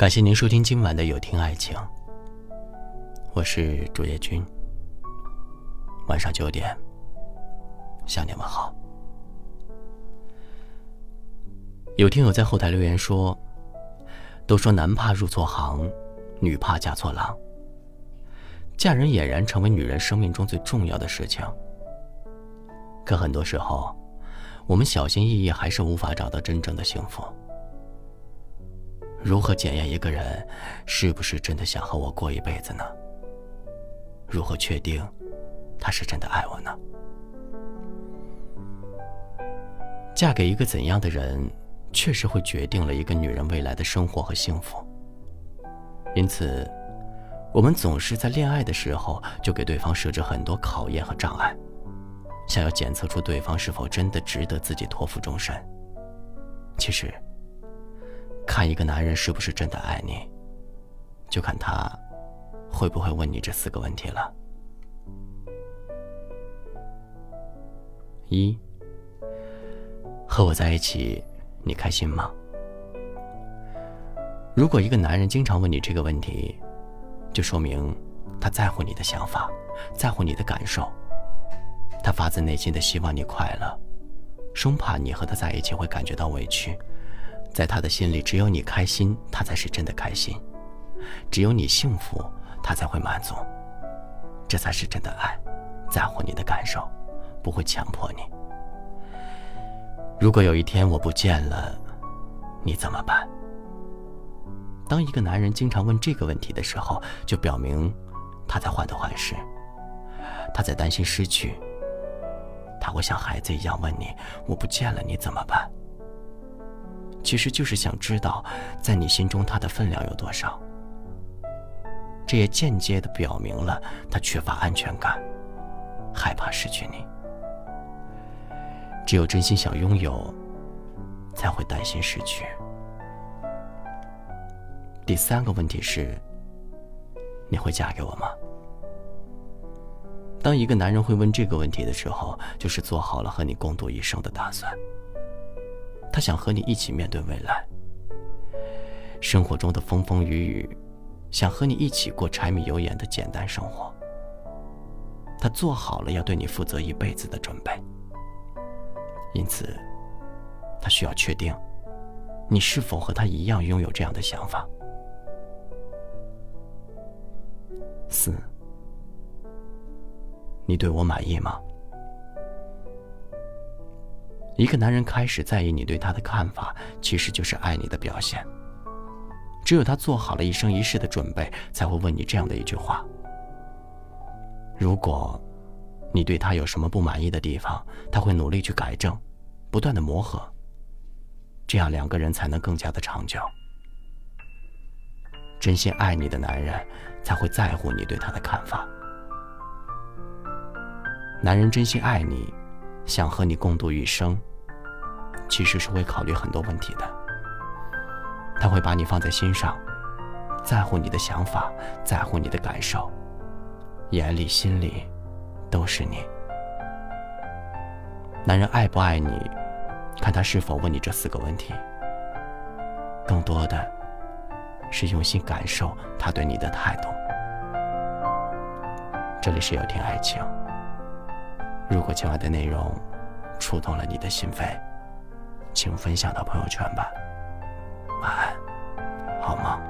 感谢您收听今晚的有听爱情，我是主页君。晚上九点，向你们好。有听友在后台留言说：“都说男怕入错行，女怕嫁错郎。嫁人俨然成为女人生命中最重要的事情。可很多时候，我们小心翼翼，还是无法找到真正的幸福。”如何检验一个人是不是真的想和我过一辈子呢？如何确定他是真的爱我呢？嫁给一个怎样的人，确实会决定了一个女人未来的生活和幸福。因此，我们总是在恋爱的时候就给对方设置很多考验和障碍，想要检测出对方是否真的值得自己托付终身。其实。看一个男人是不是真的爱你，就看他会不会问你这四个问题了。一，和我在一起，你开心吗？如果一个男人经常问你这个问题，就说明他在乎你的想法，在乎你的感受，他发自内心的希望你快乐，生怕你和他在一起会感觉到委屈。在他的心里，只有你开心，他才是真的开心；只有你幸福，他才会满足。这才是真的爱，在乎你的感受，不会强迫你。如果有一天我不见了，你怎么办？当一个男人经常问这个问题的时候，就表明他在患得患失，他在担心失去。他会像孩子一样问你：“我不见了，你怎么办？”其实就是想知道，在你心中他的分量有多少。这也间接的表明了他缺乏安全感，害怕失去你。只有真心想拥有，才会担心失去。第三个问题是：你会嫁给我吗？当一个男人会问这个问题的时候，就是做好了和你共度一生的打算。他想和你一起面对未来，生活中的风风雨雨，想和你一起过柴米油盐的简单生活。他做好了要对你负责一辈子的准备，因此，他需要确定，你是否和他一样拥有这样的想法。四，你对我满意吗？一个男人开始在意你对他的看法，其实就是爱你的表现。只有他做好了一生一世的准备，才会问你这样的一句话。如果，你对他有什么不满意的地方，他会努力去改正，不断的磨合。这样两个人才能更加的长久。真心爱你的男人，才会在乎你对他的看法。男人真心爱你，想和你共度余生。其实是会考虑很多问题的，他会把你放在心上，在乎你的想法，在乎你的感受，眼里心里都是你。男人爱不爱你，看他是否问你这四个问题，更多的是用心感受他对你的态度。这里是有听爱情，如果今晚的内容触动了你的心扉。请分享到朋友圈吧，晚安，好梦。